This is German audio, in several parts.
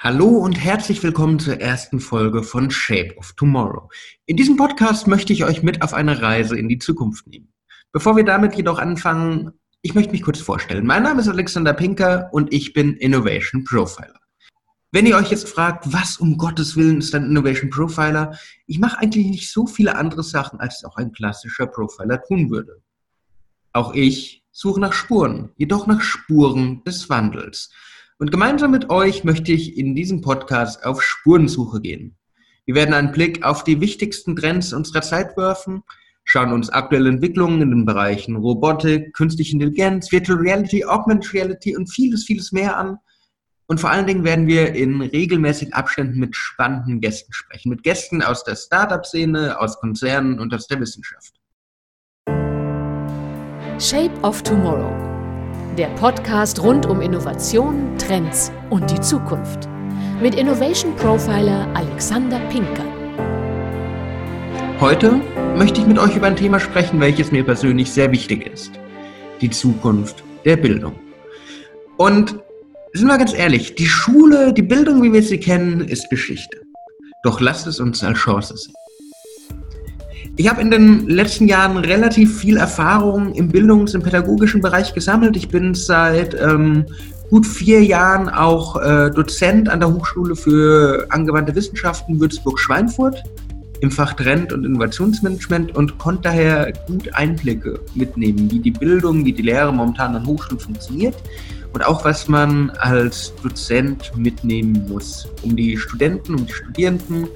Hallo und herzlich willkommen zur ersten Folge von Shape of Tomorrow. In diesem Podcast möchte ich euch mit auf eine Reise in die Zukunft nehmen. Bevor wir damit jedoch anfangen, ich möchte mich kurz vorstellen. Mein Name ist Alexander Pinker und ich bin Innovation Profiler. Wenn ihr euch jetzt fragt, was um Gottes Willen ist ein Innovation Profiler, ich mache eigentlich nicht so viele andere Sachen, als es auch ein klassischer Profiler tun würde. Auch ich suche nach Spuren, jedoch nach Spuren des Wandels. Und gemeinsam mit euch möchte ich in diesem Podcast auf Spurensuche gehen. Wir werden einen Blick auf die wichtigsten Trends unserer Zeit werfen, schauen uns aktuelle Entwicklungen in den Bereichen Robotik, künstliche Intelligenz, Virtual Reality, Augmented Reality und vieles, vieles mehr an. Und vor allen Dingen werden wir in regelmäßigen Abständen mit spannenden Gästen sprechen. Mit Gästen aus der Startup-Szene, aus Konzernen und aus der Wissenschaft. Shape of Tomorrow der Podcast rund um Innovation, Trends und die Zukunft. Mit Innovation Profiler Alexander Pinker. Heute möchte ich mit euch über ein Thema sprechen, welches mir persönlich sehr wichtig ist. Die Zukunft der Bildung. Und sind wir ganz ehrlich, die Schule, die Bildung, wie wir sie kennen, ist Geschichte. Doch lasst es uns als Chance sehen. Ich habe in den letzten Jahren relativ viel Erfahrung im Bildungs- und pädagogischen Bereich gesammelt. Ich bin seit ähm, gut vier Jahren auch äh, Dozent an der Hochschule für angewandte Wissenschaften Würzburg-Schweinfurt im Fach Trend- und Innovationsmanagement und konnte daher gut Einblicke mitnehmen, wie die Bildung, wie die Lehre momentan an Hochschulen funktioniert und auch was man als Dozent mitnehmen muss, um die Studenten, um die Studierenden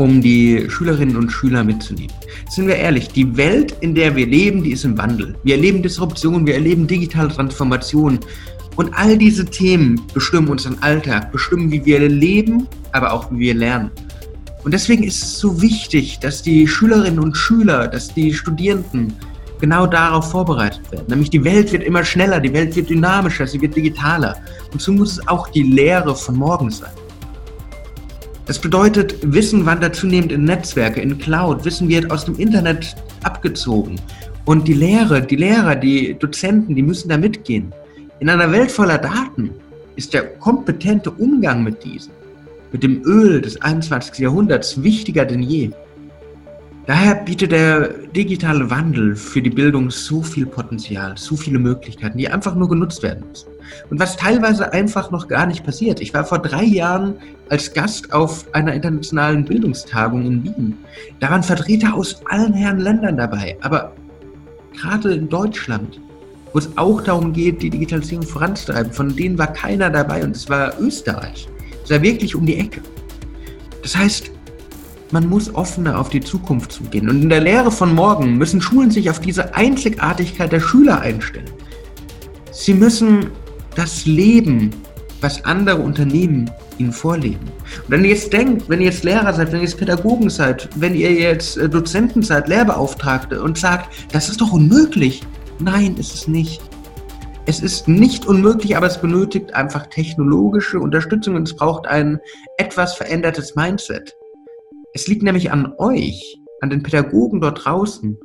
um die Schülerinnen und Schüler mitzunehmen. Sind wir ehrlich, die Welt, in der wir leben, die ist im Wandel. Wir erleben Disruption, wir erleben digitale Transformation. Und all diese Themen bestimmen unseren Alltag, bestimmen, wie wir leben, aber auch wie wir lernen. Und deswegen ist es so wichtig, dass die Schülerinnen und Schüler, dass die Studierenden genau darauf vorbereitet werden. Nämlich die Welt wird immer schneller, die Welt wird dynamischer, sie wird digitaler. Und so muss es auch die Lehre von morgen sein. Das bedeutet, Wissen wandert zunehmend in Netzwerke, in Cloud. Wissen wird aus dem Internet abgezogen. Und die Lehre, die Lehrer, die Dozenten, die müssen da mitgehen. In einer Welt voller Daten ist der kompetente Umgang mit diesen, mit dem Öl des 21. Jahrhunderts wichtiger denn je. Daher bietet der digitale Wandel für die Bildung so viel Potenzial, so viele Möglichkeiten, die einfach nur genutzt werden müssen. Und was teilweise einfach noch gar nicht passiert. Ich war vor drei Jahren als Gast auf einer internationalen Bildungstagung in Wien. Da waren Vertreter aus allen Herren Ländern dabei. Aber gerade in Deutschland, wo es auch darum geht, die Digitalisierung voranzutreiben, von denen war keiner dabei und es war Österreich. Es war wirklich um die Ecke. Das heißt, man muss offener auf die Zukunft zugehen. Und in der Lehre von morgen müssen Schulen sich auf diese Einzigartigkeit der Schüler einstellen. Sie müssen das Leben, was andere Unternehmen ihnen vorleben. Und wenn ihr jetzt denkt, wenn ihr jetzt Lehrer seid, wenn ihr jetzt Pädagogen seid, wenn ihr jetzt äh, Dozenten seid, Lehrbeauftragte und sagt, das ist doch unmöglich. Nein, ist es nicht. Es ist nicht unmöglich, aber es benötigt einfach technologische Unterstützung und es braucht ein etwas verändertes Mindset. Es liegt nämlich an euch, an den Pädagogen dort draußen,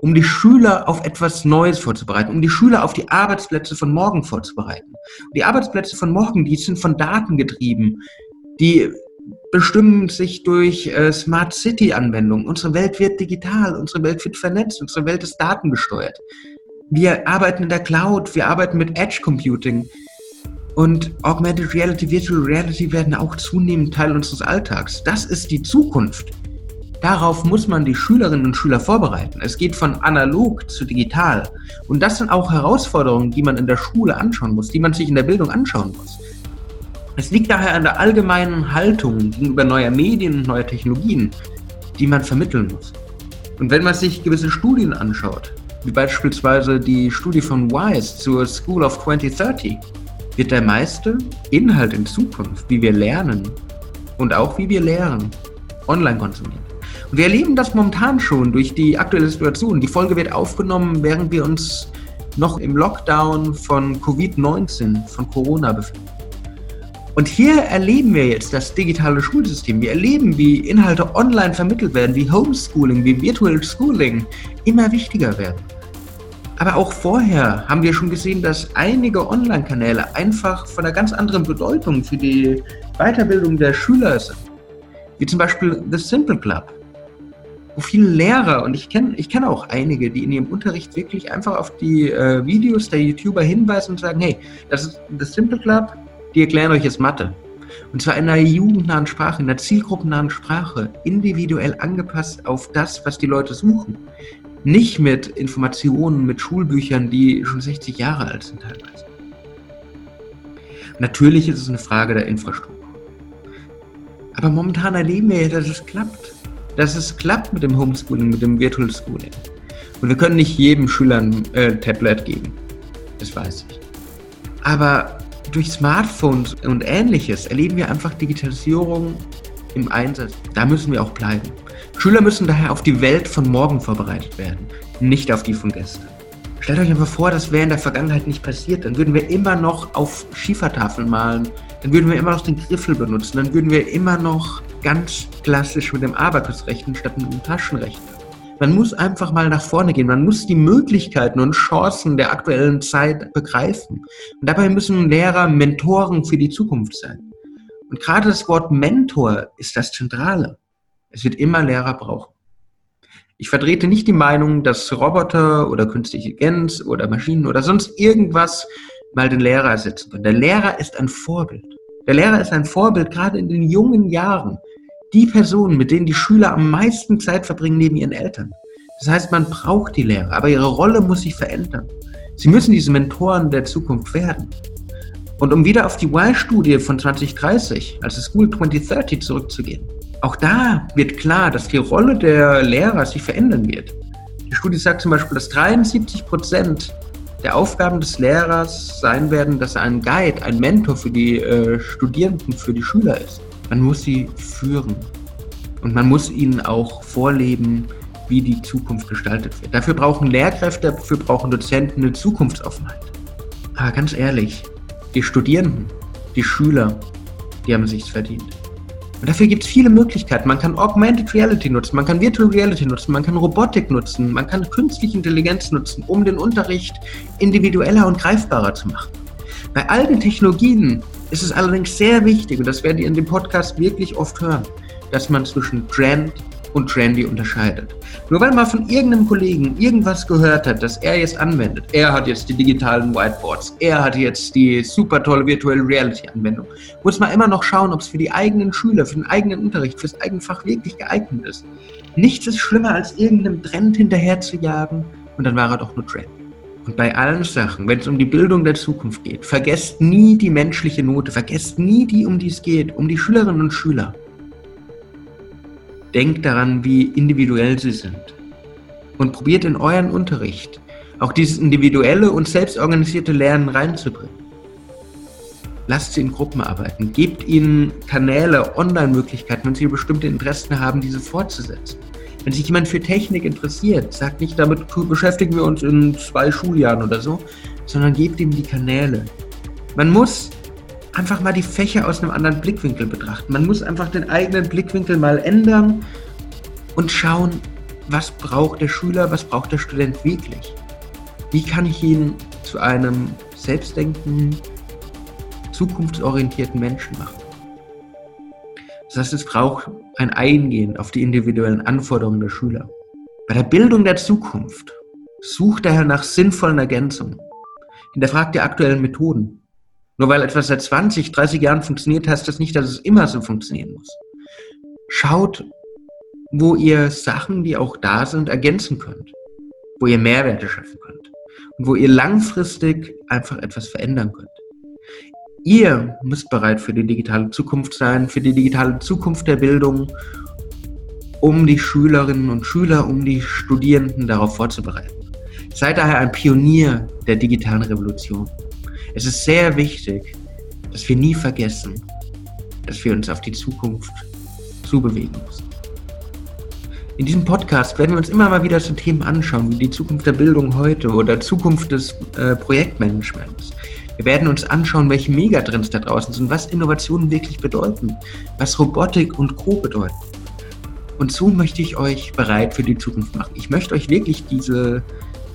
um die Schüler auf etwas Neues vorzubereiten, um die Schüler auf die Arbeitsplätze von morgen vorzubereiten. Und die Arbeitsplätze von morgen, die sind von Daten getrieben, die bestimmen sich durch äh, Smart City Anwendungen. Unsere Welt wird digital, unsere Welt wird vernetzt, unsere Welt ist datengesteuert. Wir arbeiten in der Cloud, wir arbeiten mit Edge Computing. Und Augmented Reality, Virtual Reality werden auch zunehmend Teil unseres Alltags. Das ist die Zukunft. Darauf muss man die Schülerinnen und Schüler vorbereiten. Es geht von analog zu digital. Und das sind auch Herausforderungen, die man in der Schule anschauen muss, die man sich in der Bildung anschauen muss. Es liegt daher an der allgemeinen Haltung gegenüber neuer Medien und neuer Technologien, die man vermitteln muss. Und wenn man sich gewisse Studien anschaut, wie beispielsweise die Studie von WISE zur School of 2030, wird der meiste Inhalt in Zukunft, wie wir lernen und auch wie wir lehren, online konsumieren. Und wir erleben das momentan schon durch die aktuelle Situation. Die Folge wird aufgenommen, während wir uns noch im Lockdown von Covid-19, von Corona befinden. Und hier erleben wir jetzt das digitale Schulsystem. Wir erleben, wie Inhalte online vermittelt werden, wie Homeschooling, wie Virtual Schooling immer wichtiger werden. Aber auch vorher haben wir schon gesehen, dass einige Online-Kanäle einfach von einer ganz anderen Bedeutung für die Weiterbildung der Schüler sind. Wie zum Beispiel The Simple Club, wo viele Lehrer, und ich kenne ich kenn auch einige, die in ihrem Unterricht wirklich einfach auf die äh, Videos der YouTuber hinweisen und sagen, hey, das ist The Simple Club, die erklären euch jetzt Mathe. Und zwar in einer jugendnahen Sprache, in einer zielgruppennahen Sprache, individuell angepasst auf das, was die Leute suchen. Nicht mit Informationen, mit Schulbüchern, die schon 60 Jahre alt sind teilweise. Natürlich ist es eine Frage der Infrastruktur. Aber momentan erleben wir ja, dass es klappt. Dass es klappt mit dem Homeschooling, mit dem Virtual Schooling. Und wir können nicht jedem Schüler ein äh, Tablet geben. Das weiß ich. Aber durch Smartphones und ähnliches erleben wir einfach Digitalisierung im Einsatz. Da müssen wir auch bleiben. Schüler müssen daher auf die Welt von morgen vorbereitet werden, nicht auf die von gestern. Stellt euch einfach vor, das wäre in der Vergangenheit nicht passiert. Dann würden wir immer noch auf Schiefertafeln malen, dann würden wir immer noch den Griffel benutzen, dann würden wir immer noch ganz klassisch mit dem Abakus rechnen statt mit dem Taschenrechner. Man muss einfach mal nach vorne gehen. Man muss die Möglichkeiten und Chancen der aktuellen Zeit begreifen. Und dabei müssen Lehrer Mentoren für die Zukunft sein. Und gerade das Wort Mentor ist das Zentrale. Es wird immer Lehrer brauchen. Ich vertrete nicht die Meinung, dass Roboter oder künstliche Intelligenz oder Maschinen oder sonst irgendwas mal den Lehrer ersetzen können. Der Lehrer ist ein Vorbild. Der Lehrer ist ein Vorbild gerade in den jungen Jahren die Personen, mit denen die Schüler am meisten Zeit verbringen neben ihren Eltern. Das heißt, man braucht die Lehrer, aber ihre Rolle muss sich verändern. Sie müssen diese Mentoren der Zukunft werden. Und um wieder auf die Y-Studie von 2030, also School 2030 zurückzugehen, auch da wird klar, dass die Rolle der Lehrer sich verändern wird. Die Studie sagt zum Beispiel, dass 73 Prozent der Aufgaben des Lehrers sein werden, dass er ein Guide, ein Mentor für die äh, Studierenden, für die Schüler ist. Man muss sie führen. Und man muss ihnen auch vorleben, wie die Zukunft gestaltet wird. Dafür brauchen Lehrkräfte, dafür brauchen Dozenten eine Zukunftsoffenheit. Aber ganz ehrlich, die Studierenden, die Schüler, die haben sich's verdient. Und dafür gibt es viele Möglichkeiten. Man kann Augmented Reality nutzen, man kann Virtual Reality nutzen, man kann Robotik nutzen, man kann künstliche Intelligenz nutzen, um den Unterricht individueller und greifbarer zu machen. Bei alten Technologien ist es allerdings sehr wichtig, und das werdet ihr in dem Podcast wirklich oft hören, dass man zwischen Trend und Trendy unterscheidet. Nur weil man von irgendeinem Kollegen irgendwas gehört hat, das er jetzt anwendet, er hat jetzt die digitalen Whiteboards, er hat jetzt die super tolle Virtual Reality Anwendung, muss man immer noch schauen, ob es für die eigenen Schüler, für den eigenen Unterricht, für das eigene Fach wirklich geeignet ist. Nichts ist schlimmer, als irgendeinem Trend hinterher zu jagen und dann war er doch nur Trend. Und bei allen Sachen, wenn es um die Bildung der Zukunft geht, vergesst nie die menschliche Note, vergesst nie die, um die es geht, um die Schülerinnen und Schüler. Denkt daran, wie individuell sie sind. Und probiert in euren Unterricht auch dieses individuelle und selbstorganisierte Lernen reinzubringen. Lasst sie in Gruppen arbeiten. Gebt ihnen Kanäle, Online-Möglichkeiten, wenn sie bestimmte Interessen haben, diese fortzusetzen. Wenn sich jemand für Technik interessiert, sagt nicht, damit beschäftigen wir uns in zwei Schuljahren oder so, sondern gebt ihm die Kanäle. Man muss einfach mal die Fächer aus einem anderen Blickwinkel betrachten. Man muss einfach den eigenen Blickwinkel mal ändern und schauen, was braucht der Schüler, was braucht der Student wirklich. Wie kann ich ihn zu einem selbstdenkenden, zukunftsorientierten Menschen machen? Das heißt, es braucht ein Eingehen auf die individuellen Anforderungen der Schüler. Bei der Bildung der Zukunft sucht daher nach sinnvollen Ergänzungen. Hinterfragt die aktuellen Methoden. Nur weil etwas seit 20, 30 Jahren funktioniert, heißt das nicht, dass es immer so funktionieren muss. Schaut, wo ihr Sachen, die auch da sind, ergänzen könnt. Wo ihr Mehrwerte schaffen könnt. Und wo ihr langfristig einfach etwas verändern könnt. Ihr müsst bereit für die digitale Zukunft sein, für die digitale Zukunft der Bildung, um die Schülerinnen und Schüler, um die Studierenden darauf vorzubereiten. Seid daher ein Pionier der digitalen Revolution. Es ist sehr wichtig, dass wir nie vergessen, dass wir uns auf die Zukunft zubewegen müssen. In diesem Podcast werden wir uns immer mal wieder zu Themen anschauen, wie die Zukunft der Bildung heute oder Zukunft des äh, Projektmanagements. Wir werden uns anschauen, welche Megatrends da draußen sind, was Innovationen wirklich bedeuten, was Robotik und Co. bedeuten. Und so möchte ich euch bereit für die Zukunft machen. Ich möchte euch wirklich diese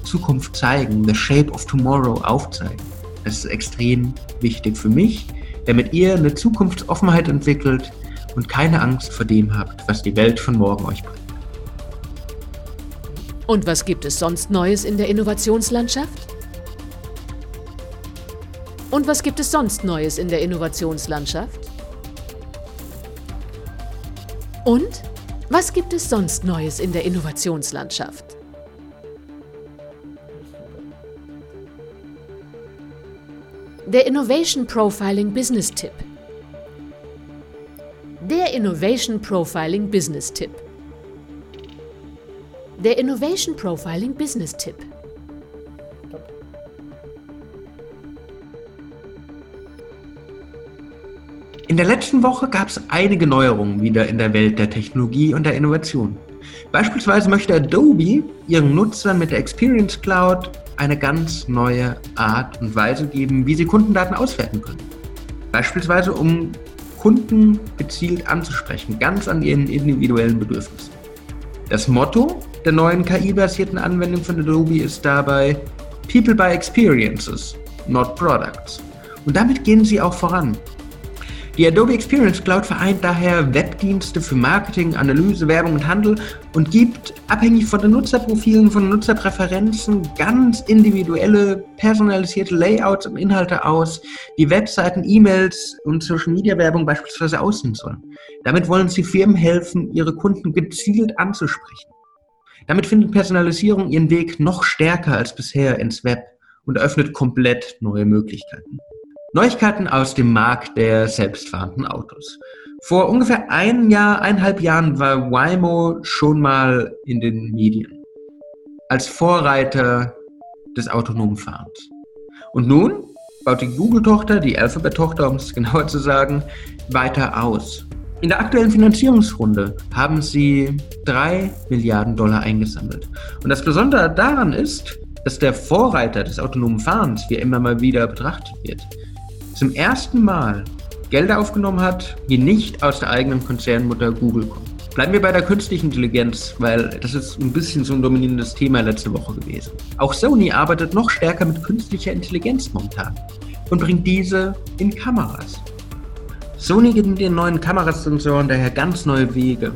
Zukunft zeigen, the shape of tomorrow aufzeigen. Das ist extrem wichtig für mich, damit ihr eine Zukunftsoffenheit entwickelt und keine Angst vor dem habt, was die Welt von morgen euch bringt. Und was gibt es sonst Neues in der Innovationslandschaft? Und was gibt es sonst Neues in der Innovationslandschaft? Und was gibt es sonst Neues in der Innovationslandschaft? Der Innovation Profiling Business Tipp. Der Innovation Profiling Business Tipp. Der Innovation Profiling Business Tipp. In der letzten Woche gab es einige Neuerungen wieder in der Welt der Technologie und der Innovation. Beispielsweise möchte Adobe ihren Nutzern mit der Experience Cloud eine ganz neue Art und Weise geben, wie sie Kundendaten auswerten können. Beispielsweise um Kunden gezielt anzusprechen, ganz an ihren individuellen Bedürfnissen. Das Motto der neuen KI-basierten Anwendung von Adobe ist dabei People by Experiences, not Products. Und damit gehen sie auch voran. Die Adobe Experience Cloud vereint daher Webdienste für Marketing, Analyse, Werbung und Handel und gibt abhängig von den Nutzerprofilen, von Nutzerpräferenzen ganz individuelle, personalisierte Layouts und Inhalte aus, wie Webseiten, E-Mails und Social Media Werbung beispielsweise aussehen sollen. Damit wollen sie Firmen helfen, ihre Kunden gezielt anzusprechen. Damit findet Personalisierung ihren Weg noch stärker als bisher ins Web und eröffnet komplett neue Möglichkeiten. Neuigkeiten aus dem Markt der selbstfahrenden Autos. Vor ungefähr ein Jahr, eineinhalb Jahren war Waymo schon mal in den Medien als Vorreiter des autonomen Fahrens. Und nun baut die Google-Tochter, die Alphabet-Tochter, um es genauer zu sagen, weiter aus. In der aktuellen Finanzierungsrunde haben sie drei Milliarden Dollar eingesammelt. Und das Besondere daran ist, dass der Vorreiter des autonomen Fahrens, wie er immer mal wieder betrachtet wird, zum ersten Mal Gelder aufgenommen hat, die nicht aus der eigenen Konzernmutter Google kommen. Bleiben wir bei der künstlichen Intelligenz, weil das ist ein bisschen so ein dominierendes Thema letzte Woche gewesen. Auch Sony arbeitet noch stärker mit künstlicher Intelligenz momentan und bringt diese in Kameras. Sony geht mit den neuen Kamerasensoren daher ganz neue Wege.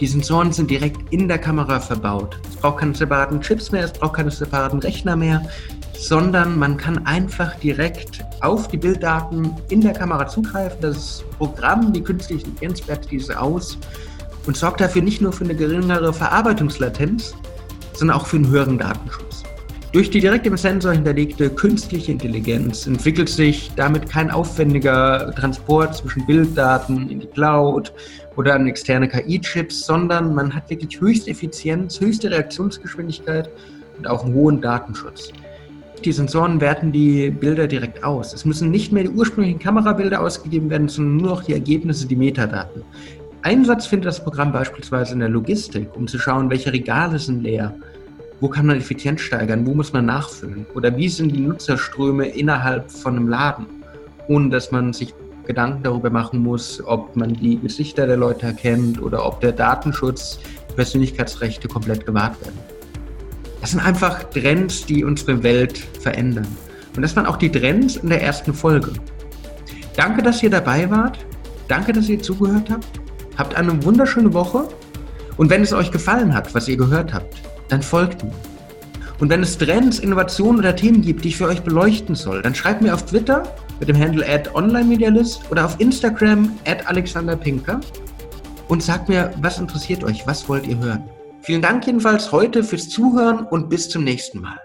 Die Sensoren sind direkt in der Kamera verbaut. Es braucht keine separaten Chips mehr, es braucht keine separaten Rechner mehr sondern man kann einfach direkt auf die Bilddaten in der Kamera zugreifen. Das Programm, die künstliche Intelligenz, wertet diese aus und sorgt dafür nicht nur für eine geringere Verarbeitungslatenz, sondern auch für einen höheren Datenschutz. Durch die direkt im Sensor hinterlegte künstliche Intelligenz entwickelt sich damit kein aufwendiger Transport zwischen Bilddaten in die Cloud oder an externe KI-Chips, sondern man hat wirklich höchste Effizienz, höchste Reaktionsgeschwindigkeit und auch einen hohen Datenschutz die Sensoren werten die Bilder direkt aus. Es müssen nicht mehr die ursprünglichen Kamerabilder ausgegeben werden, sondern nur noch die Ergebnisse, die Metadaten. Einsatz findet das Programm beispielsweise in der Logistik, um zu schauen, welche Regale sind leer, wo kann man Effizienz steigern, wo muss man nachfüllen oder wie sind die Nutzerströme innerhalb von einem Laden, ohne dass man sich Gedanken darüber machen muss, ob man die Gesichter der Leute erkennt oder ob der Datenschutz, Persönlichkeitsrechte komplett gewahrt werden. Das sind einfach Trends, die unsere Welt verändern. Und das waren auch die Trends in der ersten Folge. Danke, dass ihr dabei wart. Danke, dass ihr zugehört habt. Habt eine wunderschöne Woche. Und wenn es euch gefallen hat, was ihr gehört habt, dann folgt mir. Und wenn es Trends, Innovationen oder Themen gibt, die ich für euch beleuchten soll, dann schreibt mir auf Twitter mit dem Handle at OnlineMedialist oder auf Instagram at AlexanderPinker und sagt mir, was interessiert euch, was wollt ihr hören. Vielen Dank jedenfalls heute fürs Zuhören und bis zum nächsten Mal.